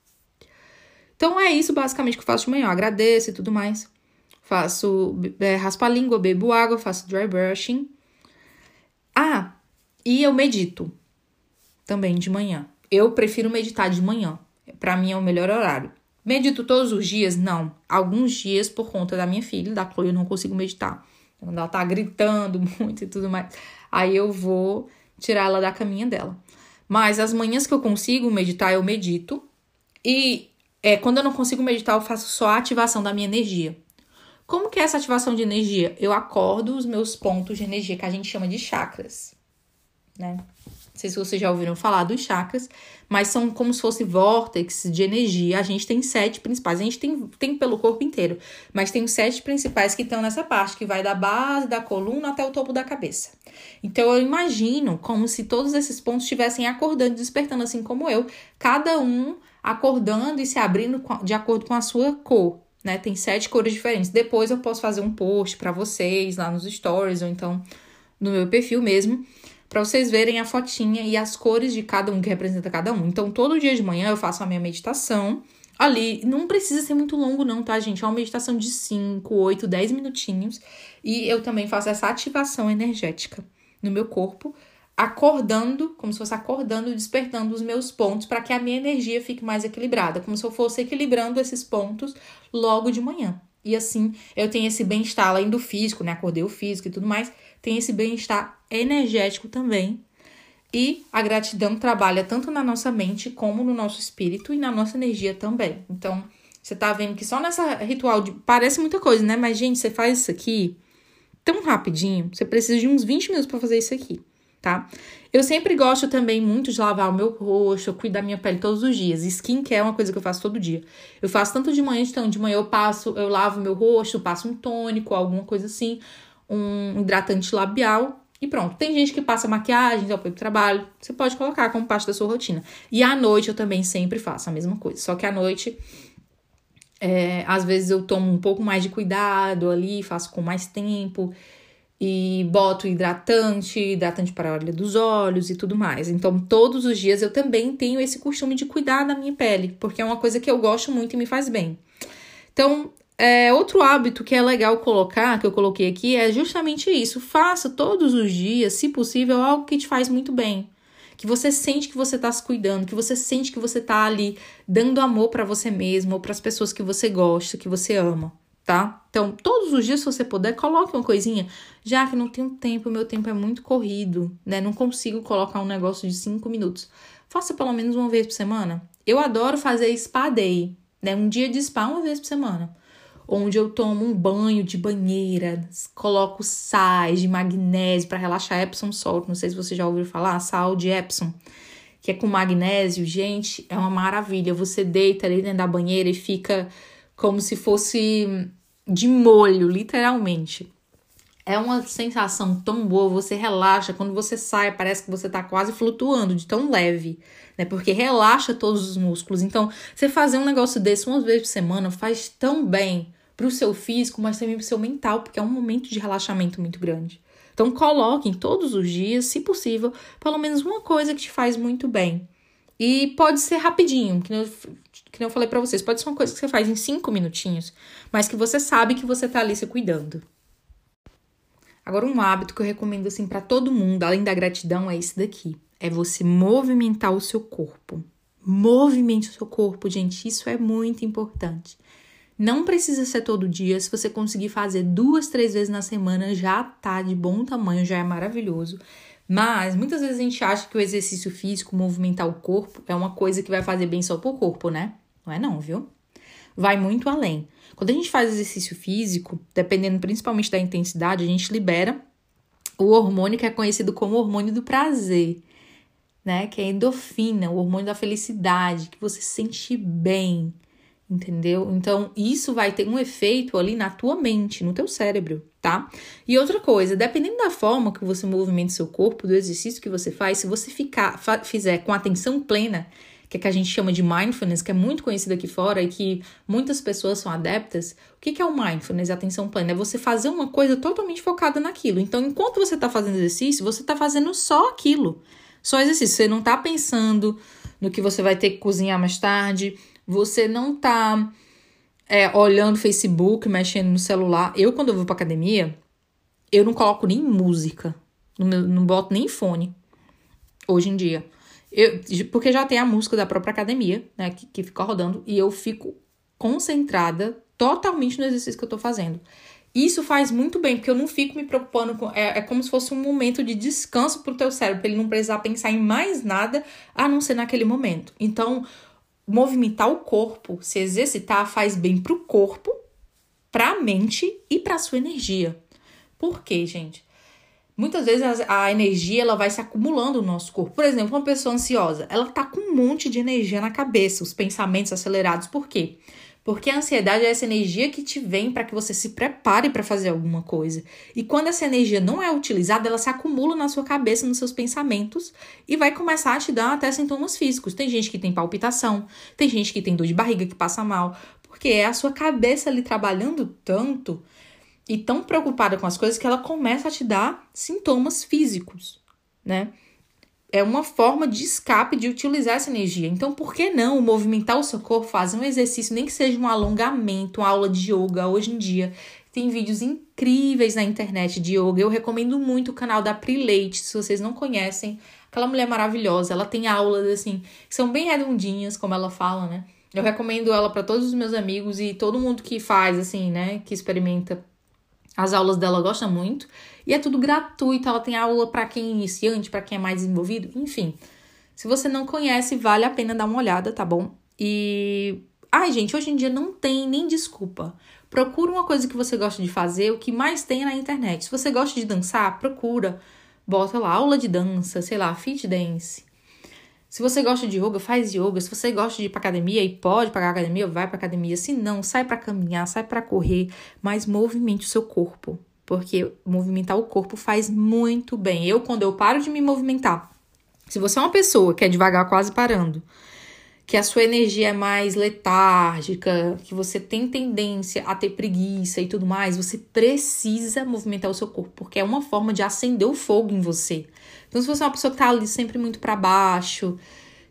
Então é isso basicamente que eu faço de manhã. Eu agradeço e tudo mais. Faço é, raspa a língua, bebo água, faço dry brushing. Ah, e eu medito também de manhã. Eu prefiro meditar de manhã. Para mim é o melhor horário. Medito todos os dias? Não. Alguns dias, por conta da minha filha, da Chloe, eu não consigo meditar. Quando ela tá gritando muito e tudo mais aí eu vou tirar ela da caminha dela. Mas as manhãs que eu consigo meditar, eu medito. E é, quando eu não consigo meditar, eu faço só a ativação da minha energia. Como que é essa ativação de energia? Eu acordo os meus pontos de energia, que a gente chama de chakras, né? Não sei se vocês já ouviram falar dos chakras, mas são como se fosse vórtices de energia. A gente tem sete principais. A gente tem, tem pelo corpo inteiro, mas tem os sete principais que estão nessa parte, que vai da base da coluna até o topo da cabeça. Então eu imagino como se todos esses pontos estivessem acordando, despertando, assim como eu, cada um acordando e se abrindo de acordo com a sua cor. Né? Tem sete cores diferentes. Depois eu posso fazer um post para vocês lá nos stories ou então no meu perfil mesmo para vocês verem a fotinha e as cores de cada um que representa cada um. Então, todo dia de manhã eu faço a minha meditação. Ali, não precisa ser muito longo, não, tá, gente? É uma meditação de 5, 8, 10 minutinhos. E eu também faço essa ativação energética no meu corpo, acordando, como se fosse acordando, despertando os meus pontos para que a minha energia fique mais equilibrada, como se eu fosse equilibrando esses pontos logo de manhã. E assim eu tenho esse bem-estar além do físico, né? Acordei o físico e tudo mais, tem esse bem-estar energético também. E a gratidão trabalha tanto na nossa mente como no nosso espírito e na nossa energia também. Então, você tá vendo que só nessa ritual de. Parece muita coisa, né? Mas, gente, você faz isso aqui tão rapidinho. Você precisa de uns 20 minutos para fazer isso aqui, tá? Eu sempre gosto também muito de lavar o meu rosto, eu cuido da minha pele todos os dias. Skincare é uma coisa que eu faço todo dia. Eu faço tanto de manhã, então de manhã eu passo, eu lavo meu rosto, passo um tônico, alguma coisa assim um hidratante labial e pronto. Tem gente que passa maquiagem depois do trabalho. Você pode colocar como parte da sua rotina. E à noite eu também sempre faço a mesma coisa. Só que à noite, é, às vezes eu tomo um pouco mais de cuidado ali, faço com mais tempo. E boto hidratante, hidratante para a orelha dos olhos e tudo mais. Então, todos os dias eu também tenho esse costume de cuidar da minha pele, porque é uma coisa que eu gosto muito e me faz bem. Então, é, outro hábito que é legal colocar, que eu coloquei aqui, é justamente isso. Faça todos os dias, se possível, algo que te faz muito bem. Que você sente que você está se cuidando, que você sente que você está ali dando amor para você mesmo ou para as pessoas que você gosta, que você ama, tá? Então, todos os dias, se você puder, coloque uma coisinha. Já que não tenho tempo, meu tempo é muito corrido, né? Não consigo colocar um negócio de cinco minutos. Faça pelo menos uma vez por semana. Eu adoro fazer spa day, né? Um dia de spa uma vez por semana onde eu tomo um banho de banheira, coloco sais de magnésio para relaxar Epsom salt. Não sei se você já ouviu falar, sal de Epsom, que é com magnésio. Gente, é uma maravilha. Você deita ali dentro da banheira e fica como se fosse de molho, literalmente. É uma sensação tão boa, você relaxa, quando você sai, parece que você tá quase flutuando, de tão leve, né? Porque relaxa todos os músculos. Então, você fazer um negócio desse uma vez por semana faz tão bem para o seu físico, mas também para o seu mental, porque é um momento de relaxamento muito grande. Então, coloquem todos os dias, se possível, pelo menos uma coisa que te faz muito bem. E pode ser rapidinho, que eu, que eu falei para vocês, pode ser uma coisa que você faz em cinco minutinhos, mas que você sabe que você tá ali se cuidando. Agora, um hábito que eu recomendo assim para todo mundo, além da gratidão, é esse daqui: é você movimentar o seu corpo. Movimente o seu corpo, gente, isso é muito importante. Não precisa ser todo dia. Se você conseguir fazer duas, três vezes na semana, já tá de bom tamanho, já é maravilhoso. Mas muitas vezes a gente acha que o exercício físico, movimentar o corpo, é uma coisa que vai fazer bem só pro corpo, né? Não é não, viu? Vai muito além. Quando a gente faz exercício físico, dependendo principalmente da intensidade, a gente libera o hormônio que é conhecido como hormônio do prazer, né? Que é a endorfina, o hormônio da felicidade, que você se sente bem, entendeu? Então, isso vai ter um efeito ali na tua mente, no teu cérebro, tá? E outra coisa, dependendo da forma que você movimenta seu corpo, do exercício que você faz, se você ficar, fizer com atenção plena, que é que a gente chama de mindfulness, que é muito conhecido aqui fora e que muitas pessoas são adeptas. O que é o mindfulness, atenção plena? É você fazer uma coisa totalmente focada naquilo. Então, enquanto você está fazendo exercício, você está fazendo só aquilo. Só exercício. Você não está pensando no que você vai ter que cozinhar mais tarde. Você não está é, olhando Facebook, mexendo no celular. Eu, quando eu vou pra academia, eu não coloco nem música. Não, não boto nem fone. Hoje em dia. Eu, porque já tem a música da própria academia, né, que, que fica rodando, e eu fico concentrada totalmente no exercício que eu tô fazendo. Isso faz muito bem, porque eu não fico me preocupando com. É, é como se fosse um momento de descanso pro teu cérebro, pra ele não precisar pensar em mais nada a não ser naquele momento. Então, movimentar o corpo, se exercitar, faz bem pro corpo, pra mente e pra sua energia. Por quê, gente? Muitas vezes a, energia ela vai se acumulando no nosso corpo. Por exemplo, uma pessoa ansiosa, ela tá com um monte de energia na cabeça, os pensamentos acelerados. Por quê? Porque a ansiedade é essa energia que te vem para que você se prepare para fazer alguma coisa. E quando essa energia não é utilizada, ela se acumula na sua cabeça, nos seus pensamentos e vai começar a te dar até sintomas físicos. Tem gente que tem palpitação, tem gente que tem dor de barriga, que passa mal, porque é a sua cabeça ali trabalhando tanto e tão preocupada com as coisas que ela começa a te dar sintomas físicos, né? É uma forma de escape de utilizar essa energia. Então, por que não movimentar o seu corpo, fazer um exercício, nem que seja um alongamento, uma aula de yoga hoje em dia? Tem vídeos incríveis na internet de yoga. Eu recomendo muito o canal da Pri Leite, se vocês não conhecem. Aquela mulher maravilhosa, ela tem aulas assim, que são bem redondinhas, como ela fala, né? Eu recomendo ela para todos os meus amigos e todo mundo que faz assim, né, que experimenta as aulas dela gosta muito e é tudo gratuito. Ela tem aula para quem é iniciante, para quem é mais desenvolvido, enfim. Se você não conhece, vale a pena dar uma olhada, tá bom? E ai, gente, hoje em dia não tem nem desculpa. Procura uma coisa que você gosta de fazer, o que mais tem é na internet. Se você gosta de dançar, procura. Bota lá aula de dança, sei lá, fit dance. Se você gosta de yoga, faz yoga. Se você gosta de ir pra academia e pode pagar academia, vai pra academia. Se não, sai para caminhar, sai para correr, mas movimente o seu corpo, porque movimentar o corpo faz muito bem. Eu quando eu paro de me movimentar, se você é uma pessoa que é devagar quase parando, que a sua energia é mais letárgica, que você tem tendência a ter preguiça e tudo mais, você precisa movimentar o seu corpo, porque é uma forma de acender o fogo em você. Então, se você é uma pessoa que tá ali sempre muito para baixo,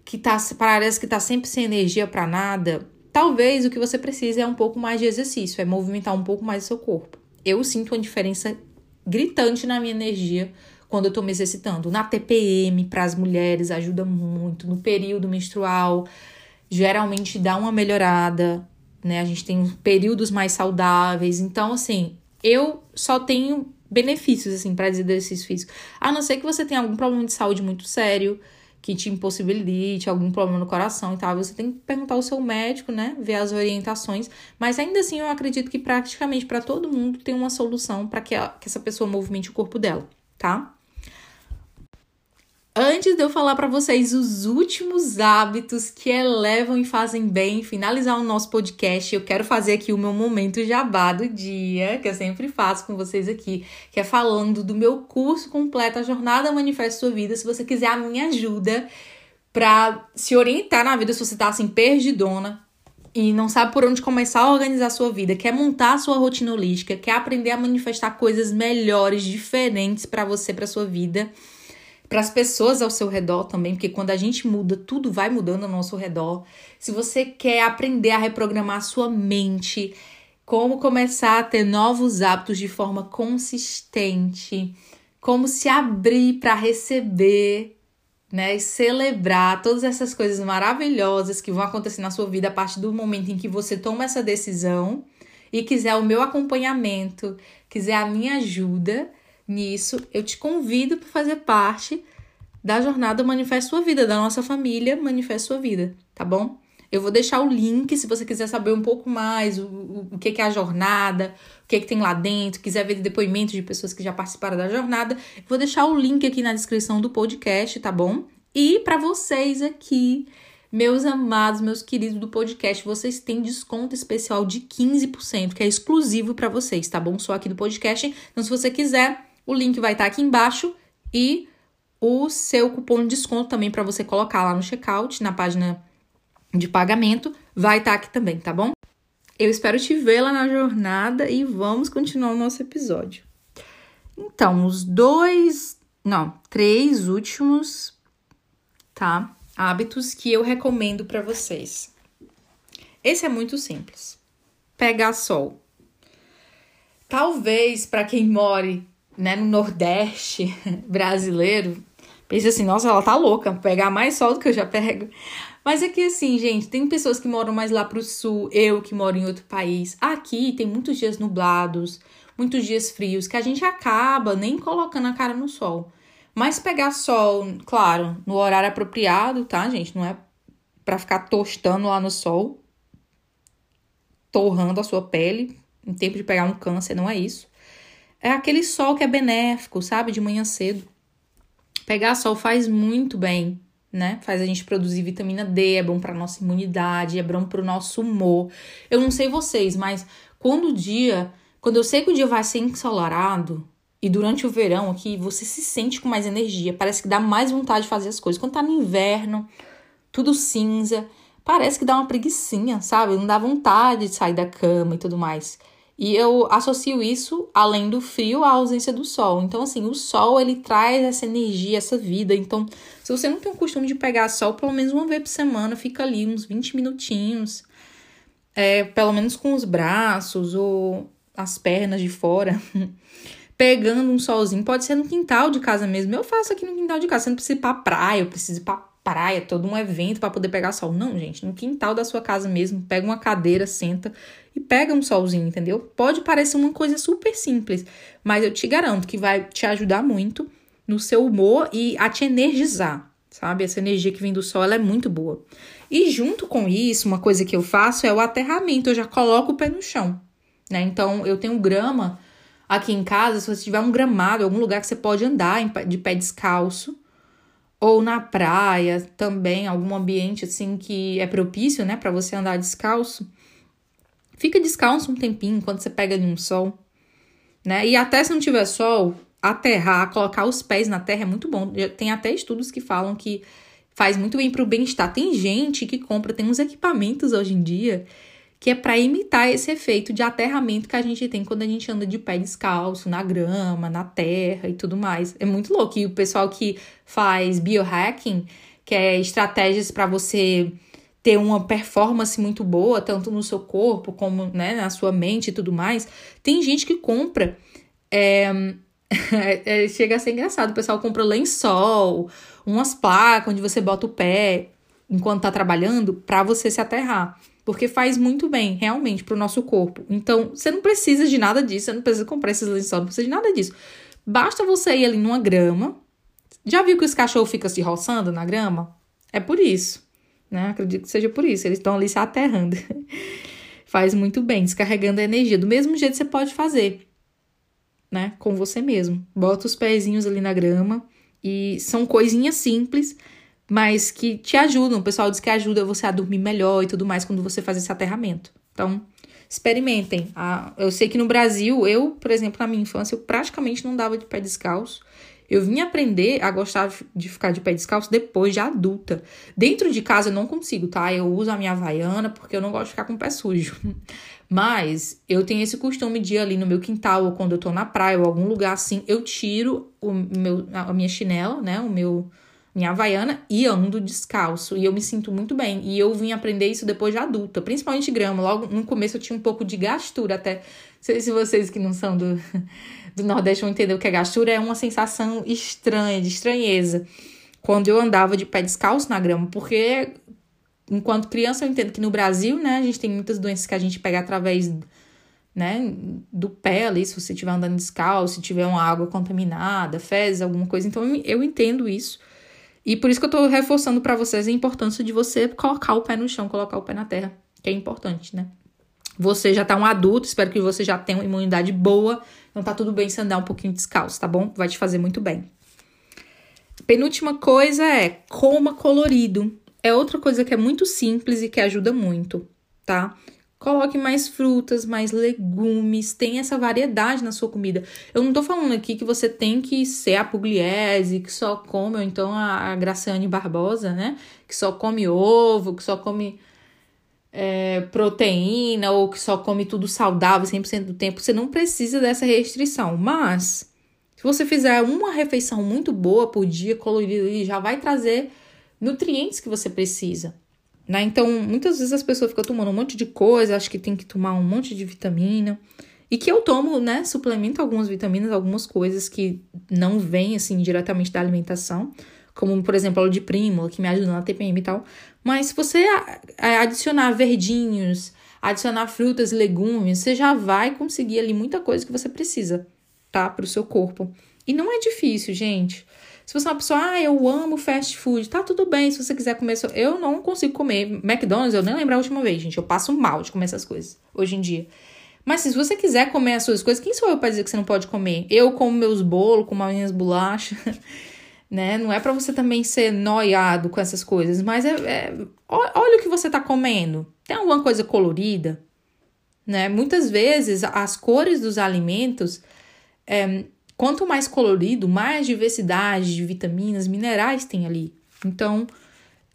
que tá, parece que tá sempre sem energia para nada, talvez o que você precise é um pouco mais de exercício, é movimentar um pouco mais o seu corpo. Eu sinto uma diferença gritante na minha energia quando eu tô me exercitando. Na TPM, para as mulheres, ajuda muito. No período menstrual, geralmente dá uma melhorada, né? A gente tem períodos mais saudáveis. Então, assim, eu só tenho benefícios, assim, para exercício físico. A não ser que você tenha algum problema de saúde muito sério, que te impossibilite, algum problema no coração e tal. Você tem que perguntar ao seu médico, né? Ver as orientações. Mas ainda assim, eu acredito que praticamente para todo mundo tem uma solução para que, que essa pessoa movimente o corpo dela, tá? Antes de eu falar para vocês os últimos hábitos que elevam e fazem bem, finalizar o nosso podcast, eu quero fazer aqui o meu momento jabá do dia, que eu sempre faço com vocês aqui, que é falando do meu curso completo, a Jornada Manifesta Sua Vida. Se você quiser a minha ajuda para se orientar na vida, se você tá assim perdidona, e não sabe por onde começar a organizar a sua vida, quer montar a sua rotina holística, quer aprender a manifestar coisas melhores, diferentes para você, para sua vida para as pessoas ao seu redor também, porque quando a gente muda, tudo vai mudando ao nosso redor. Se você quer aprender a reprogramar a sua mente, como começar a ter novos hábitos de forma consistente, como se abrir para receber, né, e celebrar todas essas coisas maravilhosas que vão acontecer na sua vida a partir do momento em que você toma essa decisão e quiser o meu acompanhamento, quiser a minha ajuda, nisso, eu te convido para fazer parte da jornada Manifesta Sua Vida, da nossa família Manifesta Sua Vida, tá bom? Eu vou deixar o link se você quiser saber um pouco mais o, o, o que, que é a jornada, o que, que tem lá dentro, quiser ver depoimentos de pessoas que já participaram da jornada. Vou deixar o link aqui na descrição do podcast, tá bom? E para vocês aqui, meus amados, meus queridos do podcast, vocês têm desconto especial de 15%, que é exclusivo para vocês, tá bom? Só aqui do podcast. Então, se você quiser, o link vai estar tá aqui embaixo e o seu cupom de desconto também para você colocar lá no checkout, na página de pagamento, vai estar tá aqui também, tá bom? Eu espero te ver lá na jornada e vamos continuar o nosso episódio. Então, os dois, não, três últimos, tá? Hábitos que eu recomendo para vocês. Esse é muito simples. Pegar sol. Talvez para quem more né, no Nordeste brasileiro, pense assim, nossa, ela tá louca, pegar mais sol do que eu já pego. Mas é que assim, gente, tem pessoas que moram mais lá pro sul, eu que moro em outro país. Aqui tem muitos dias nublados, muitos dias frios, que a gente acaba nem colocando a cara no sol. Mas pegar sol, claro, no horário apropriado, tá, gente? Não é para ficar tostando lá no sol, torrando a sua pele, em tempo de pegar um câncer, não é isso. É aquele sol que é benéfico, sabe? De manhã cedo. Pegar sol faz muito bem né? Faz a gente produzir vitamina D, é bom para nossa imunidade, é bom para o nosso humor. Eu não sei vocês, mas quando o dia, quando eu sei que o dia vai ser ensolarado e durante o verão aqui, você se sente com mais energia, parece que dá mais vontade de fazer as coisas. Quando tá no inverno, tudo cinza, parece que dá uma preguiçinha, sabe? Não dá vontade de sair da cama e tudo mais. E eu associo isso, além do frio, à ausência do sol. Então, assim, o sol, ele traz essa energia, essa vida. Então, se você não tem o costume de pegar sol, pelo menos uma vez por semana, fica ali uns 20 minutinhos. É, pelo menos com os braços ou as pernas de fora. pegando um solzinho. Pode ser no quintal de casa mesmo. Eu faço aqui no quintal de casa. Você não precisa ir pra praia, eu preciso ir pra praia, todo um evento para poder pegar sol. Não, gente, no quintal da sua casa mesmo, pega uma cadeira, senta e pega um solzinho, entendeu? Pode parecer uma coisa super simples, mas eu te garanto que vai te ajudar muito no seu humor e a te energizar, sabe? Essa energia que vem do sol, ela é muito boa. E junto com isso, uma coisa que eu faço é o aterramento, eu já coloco o pé no chão, né? Então, eu tenho grama aqui em casa, se você tiver um gramado, algum lugar que você pode andar de pé descalço, ou na praia também, algum ambiente assim que é propício, né, para você andar descalço. Fica descalço um tempinho enquanto você pega ali um sol, né? E até se não tiver sol, aterrar, colocar os pés na terra é muito bom. Tem até estudos que falam que faz muito bem para o bem-estar. Tem gente que compra, tem uns equipamentos hoje em dia que é para imitar esse efeito de aterramento que a gente tem quando a gente anda de pé descalço, na grama, na terra e tudo mais. É muito louco. E o pessoal que faz biohacking, que é estratégias para você ter uma performance muito boa, tanto no seu corpo como né, na sua mente e tudo mais, tem gente que compra. É, é, chega a ser engraçado. O pessoal compra lençol, umas placas onde você bota o pé enquanto tá trabalhando para você se aterrar porque faz muito bem, realmente, para o nosso corpo. Então, você não precisa de nada disso, você não precisa comprar esses lençóis, não precisa de nada disso. Basta você ir ali numa grama. Já viu que os cachorros ficam se roçando na grama? É por isso, né? Acredito que seja por isso. Eles estão ali se aterrando. faz muito bem, descarregando a energia. Do mesmo jeito você pode fazer, né? Com você mesmo. Bota os pezinhos ali na grama e são coisinhas simples mas que te ajudam. O pessoal diz que ajuda você a dormir melhor e tudo mais quando você faz esse aterramento. Então, experimentem. Ah, eu sei que no Brasil, eu, por exemplo, na minha infância, eu praticamente não dava de pé descalço. Eu vim aprender a gostar de ficar de pé descalço depois de adulta. Dentro de casa eu não consigo, tá? Eu uso a minha havaiana porque eu não gosto de ficar com o pé sujo. Mas eu tenho esse costume de ir ali no meu quintal ou quando eu tô na praia ou algum lugar assim, eu tiro o meu, a minha chinela, né? O meu minha havaiana e ando descalço. E eu me sinto muito bem. E eu vim aprender isso depois de adulta, principalmente grama. Logo no começo eu tinha um pouco de gastura até. Não sei se vocês que não são do, do Nordeste vão entender o que é gastura. É uma sensação estranha, de estranheza. Quando eu andava de pé descalço na grama. Porque enquanto criança eu entendo que no Brasil, né, a gente tem muitas doenças que a gente pega através né, do pé ali, se você estiver andando descalço, se tiver uma água contaminada, fezes, alguma coisa. Então eu entendo isso. E por isso que eu tô reforçando para vocês a importância de você colocar o pé no chão, colocar o pé na terra, que é importante, né? Você já tá um adulto, espero que você já tenha uma imunidade boa, então tá tudo bem se andar um pouquinho descalço, tá bom? Vai te fazer muito bem. Penúltima coisa é coma colorido. É outra coisa que é muito simples e que ajuda muito, tá? Coloque mais frutas, mais legumes, tem essa variedade na sua comida. Eu não tô falando aqui que você tem que ser a Pugliese, que só come, ou então a, a Graciane Barbosa, né? Que só come ovo, que só come é, proteína, ou que só come tudo saudável 100% do tempo. Você não precisa dessa restrição, mas se você fizer uma refeição muito boa por dia, colorida, já vai trazer nutrientes que você precisa. Né? Então, muitas vezes as pessoas ficam tomando um monte de coisa, acho que tem que tomar um monte de vitamina. E que eu tomo, né, suplemento algumas vitaminas, algumas coisas que não vêm, assim, diretamente da alimentação. Como, por exemplo, óleo de prímula, que me ajuda na TPM e tal. Mas se você adicionar verdinhos, adicionar frutas legumes, você já vai conseguir ali muita coisa que você precisa, tá? Para o seu corpo. E não é difícil, gente. Se você é uma pessoa, ah, eu amo fast food, tá tudo bem. Se você quiser comer, eu não consigo comer McDonald's, eu nem lembro a última vez, gente. Eu passo mal de comer essas coisas hoje em dia. Mas se você quiser comer as suas coisas, quem sou eu para dizer que você não pode comer? Eu como meus bolos, como as minhas bolachas, né? Não é para você também ser noiado com essas coisas, mas é, é, olha o que você tá comendo. Tem alguma coisa colorida, né? Muitas vezes as cores dos alimentos é, Quanto mais colorido, mais diversidade de vitaminas, minerais tem ali. Então,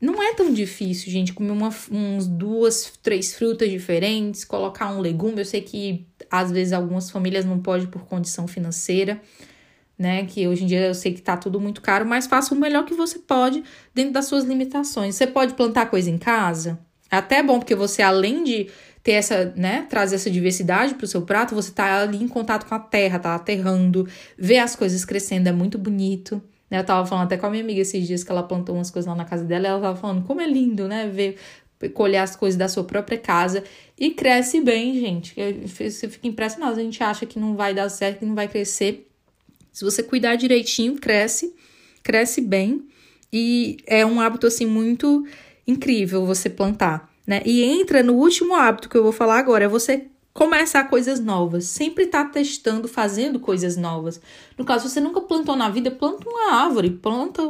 não é tão difícil, gente, comer uma, uns duas, três frutas diferentes, colocar um legume. Eu sei que às vezes algumas famílias não podem por condição financeira, né? Que hoje em dia eu sei que tá tudo muito caro, mas faça o melhor que você pode dentro das suas limitações. Você pode plantar coisa em casa. É até bom, porque você, além de ter essa, né, trazer essa diversidade para o seu prato, você tá ali em contato com a terra, tá aterrando, ver as coisas crescendo é muito bonito. Né? Eu tava falando até com a minha amiga esses dias que ela plantou umas coisas lá na casa dela, e ela tava falando como é lindo, né, ver colher as coisas da sua própria casa e cresce bem, gente. Você fica impressionado, a gente acha que não vai dar certo, que não vai crescer. Se você cuidar direitinho, cresce, cresce bem e é um hábito assim muito incrível você plantar né? E entra no último hábito que eu vou falar agora, é você começar coisas novas, sempre tá testando, fazendo coisas novas. No caso, você nunca plantou na vida, planta uma árvore, planta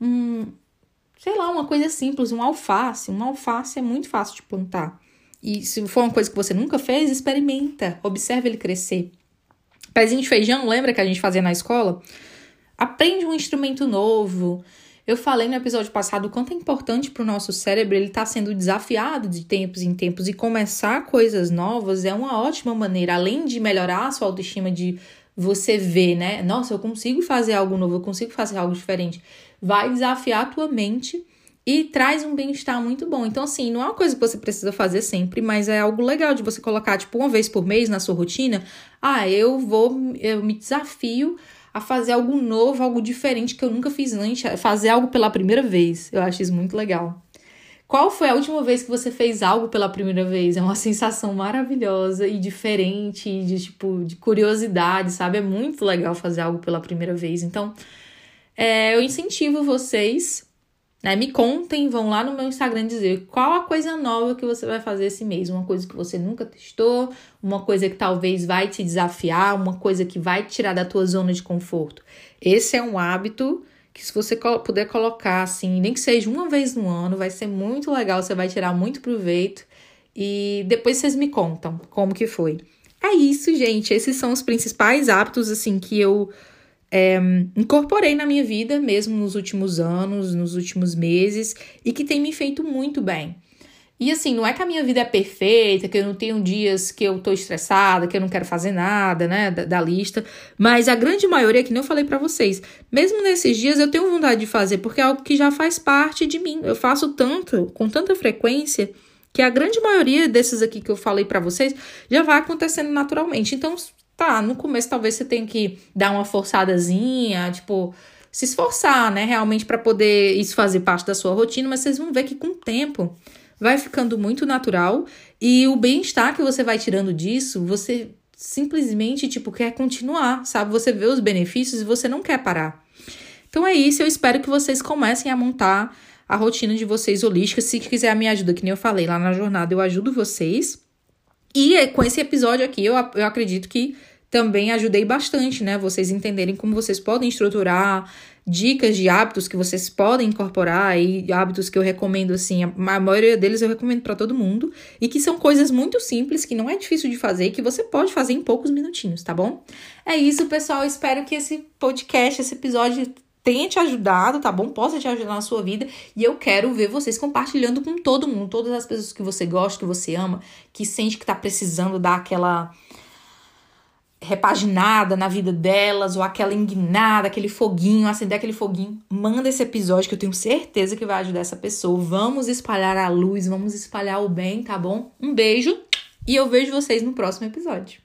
um, sei lá, uma coisa simples, um alface. Um alface é muito fácil de plantar. E se for uma coisa que você nunca fez, experimenta, observe ele crescer. Pezinho de feijão, lembra que a gente fazia na escola? Aprende um instrumento novo, eu falei no episódio passado o quanto é importante para o nosso cérebro ele estar tá sendo desafiado de tempos em tempos e começar coisas novas é uma ótima maneira, além de melhorar a sua autoestima, de você ver, né? Nossa, eu consigo fazer algo novo, eu consigo fazer algo diferente. Vai desafiar a tua mente e traz um bem-estar muito bom. Então, assim, não é uma coisa que você precisa fazer sempre, mas é algo legal de você colocar, tipo, uma vez por mês na sua rotina. Ah, eu vou, eu me desafio a fazer algo novo, algo diferente que eu nunca fiz antes, fazer algo pela primeira vez. Eu acho isso muito legal. Qual foi a última vez que você fez algo pela primeira vez? É uma sensação maravilhosa e diferente, de tipo, de curiosidade, sabe? É muito legal fazer algo pela primeira vez. Então, é, eu incentivo vocês né? Me contem, vão lá no meu Instagram dizer qual a coisa nova que você vai fazer esse mês. Uma coisa que você nunca testou, uma coisa que talvez vai te desafiar, uma coisa que vai te tirar da tua zona de conforto. Esse é um hábito que se você puder colocar assim, nem que seja uma vez no ano, vai ser muito legal, você vai tirar muito proveito. E depois vocês me contam como que foi. É isso, gente. Esses são os principais hábitos assim que eu é, incorporei na minha vida mesmo nos últimos anos, nos últimos meses e que tem me feito muito bem. E assim, não é que a minha vida é perfeita, que eu não tenho dias que eu tô estressada, que eu não quero fazer nada, né, da, da lista, mas a grande maioria, que nem eu falei para vocês, mesmo nesses dias eu tenho vontade de fazer, porque é algo que já faz parte de mim. Eu faço tanto, com tanta frequência, que a grande maioria desses aqui que eu falei para vocês já vai acontecendo naturalmente. Então, tá, no começo talvez você tenha que dar uma forçadazinha, tipo, se esforçar, né, realmente para poder isso fazer parte da sua rotina, mas vocês vão ver que com o tempo vai ficando muito natural e o bem-estar que você vai tirando disso, você simplesmente, tipo, quer continuar, sabe? Você vê os benefícios e você não quer parar. Então é isso, eu espero que vocês comecem a montar a rotina de vocês holística. Se quiser a minha ajuda, que nem eu falei lá na jornada, eu ajudo vocês. E é, com esse episódio aqui, eu, eu acredito que também ajudei bastante, né? Vocês entenderem como vocês podem estruturar dicas de hábitos que vocês podem incorporar e hábitos que eu recomendo assim, a maioria deles eu recomendo para todo mundo e que são coisas muito simples, que não é difícil de fazer e que você pode fazer em poucos minutinhos, tá bom? É isso, pessoal, espero que esse podcast, esse episódio tenha te ajudado, tá bom? Possa te ajudar na sua vida. E eu quero ver vocês compartilhando com todo mundo, todas as pessoas que você gosta, que você ama, que sente que tá precisando dar aquela repaginada na vida delas, ou aquela enguinada, aquele foguinho, acender aquele foguinho. Manda esse episódio que eu tenho certeza que vai ajudar essa pessoa. Vamos espalhar a luz, vamos espalhar o bem, tá bom? Um beijo e eu vejo vocês no próximo episódio.